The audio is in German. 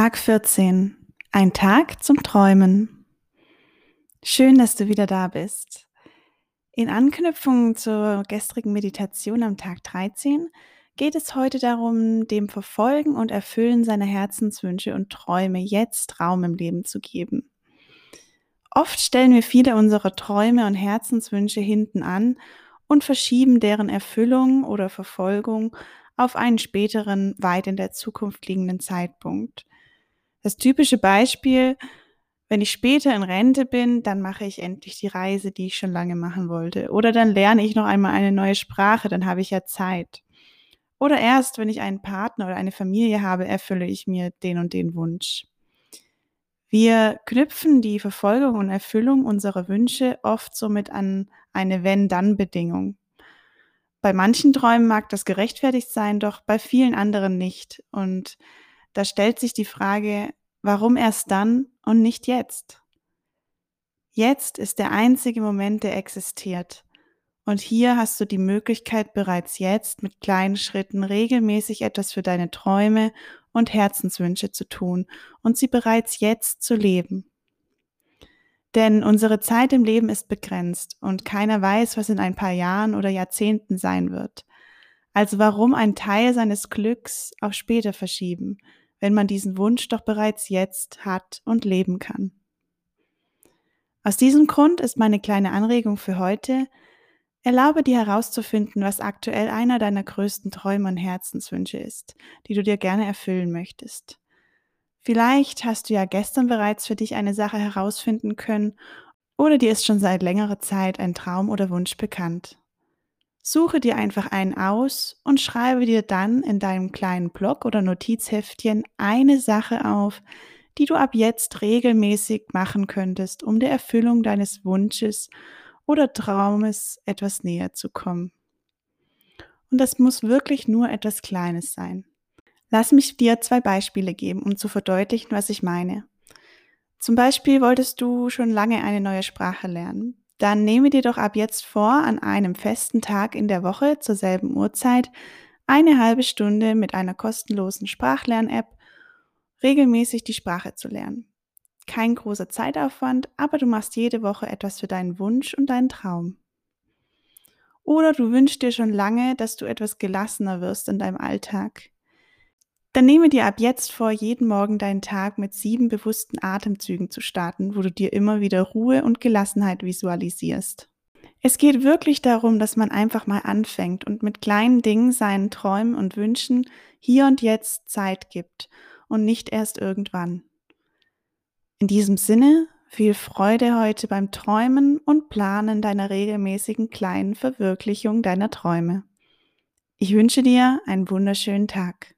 Tag 14. Ein Tag zum Träumen. Schön, dass du wieder da bist. In Anknüpfung zur gestrigen Meditation am Tag 13 geht es heute darum, dem Verfolgen und Erfüllen seiner Herzenswünsche und Träume jetzt Raum im Leben zu geben. Oft stellen wir viele unserer Träume und Herzenswünsche hinten an und verschieben deren Erfüllung oder Verfolgung auf einen späteren, weit in der Zukunft liegenden Zeitpunkt. Das typische Beispiel, wenn ich später in Rente bin, dann mache ich endlich die Reise, die ich schon lange machen wollte. Oder dann lerne ich noch einmal eine neue Sprache, dann habe ich ja Zeit. Oder erst, wenn ich einen Partner oder eine Familie habe, erfülle ich mir den und den Wunsch. Wir knüpfen die Verfolgung und Erfüllung unserer Wünsche oft somit an eine Wenn-Dann-Bedingung. Bei manchen Träumen mag das gerechtfertigt sein, doch bei vielen anderen nicht. Und da stellt sich die Frage, warum erst dann und nicht jetzt? Jetzt ist der einzige Moment, der existiert. Und hier hast du die Möglichkeit, bereits jetzt mit kleinen Schritten regelmäßig etwas für deine Träume und Herzenswünsche zu tun und sie bereits jetzt zu leben. Denn unsere Zeit im Leben ist begrenzt und keiner weiß, was in ein paar Jahren oder Jahrzehnten sein wird. Also warum ein Teil seines Glücks auf später verschieben, wenn man diesen Wunsch doch bereits jetzt hat und leben kann? Aus diesem Grund ist meine kleine Anregung für heute, erlaube dir herauszufinden, was aktuell einer deiner größten Träume und Herzenswünsche ist, die du dir gerne erfüllen möchtest. Vielleicht hast du ja gestern bereits für dich eine Sache herausfinden können oder dir ist schon seit längerer Zeit ein Traum oder Wunsch bekannt. Suche dir einfach einen aus und schreibe dir dann in deinem kleinen Blog oder Notizheftchen eine Sache auf, die du ab jetzt regelmäßig machen könntest, um der Erfüllung deines Wunsches oder Traumes etwas näher zu kommen. Und das muss wirklich nur etwas Kleines sein. Lass mich dir zwei Beispiele geben, um zu verdeutlichen, was ich meine. Zum Beispiel wolltest du schon lange eine neue Sprache lernen. Dann nehme dir doch ab jetzt vor, an einem festen Tag in der Woche zur selben Uhrzeit eine halbe Stunde mit einer kostenlosen Sprachlern-App regelmäßig die Sprache zu lernen. Kein großer Zeitaufwand, aber du machst jede Woche etwas für deinen Wunsch und deinen Traum. Oder du wünschst dir schon lange, dass du etwas gelassener wirst in deinem Alltag. Dann nehme dir ab jetzt vor, jeden Morgen deinen Tag mit sieben bewussten Atemzügen zu starten, wo du dir immer wieder Ruhe und Gelassenheit visualisierst. Es geht wirklich darum, dass man einfach mal anfängt und mit kleinen Dingen seinen Träumen und Wünschen hier und jetzt Zeit gibt und nicht erst irgendwann. In diesem Sinne, viel Freude heute beim Träumen und Planen deiner regelmäßigen kleinen Verwirklichung deiner Träume. Ich wünsche dir einen wunderschönen Tag.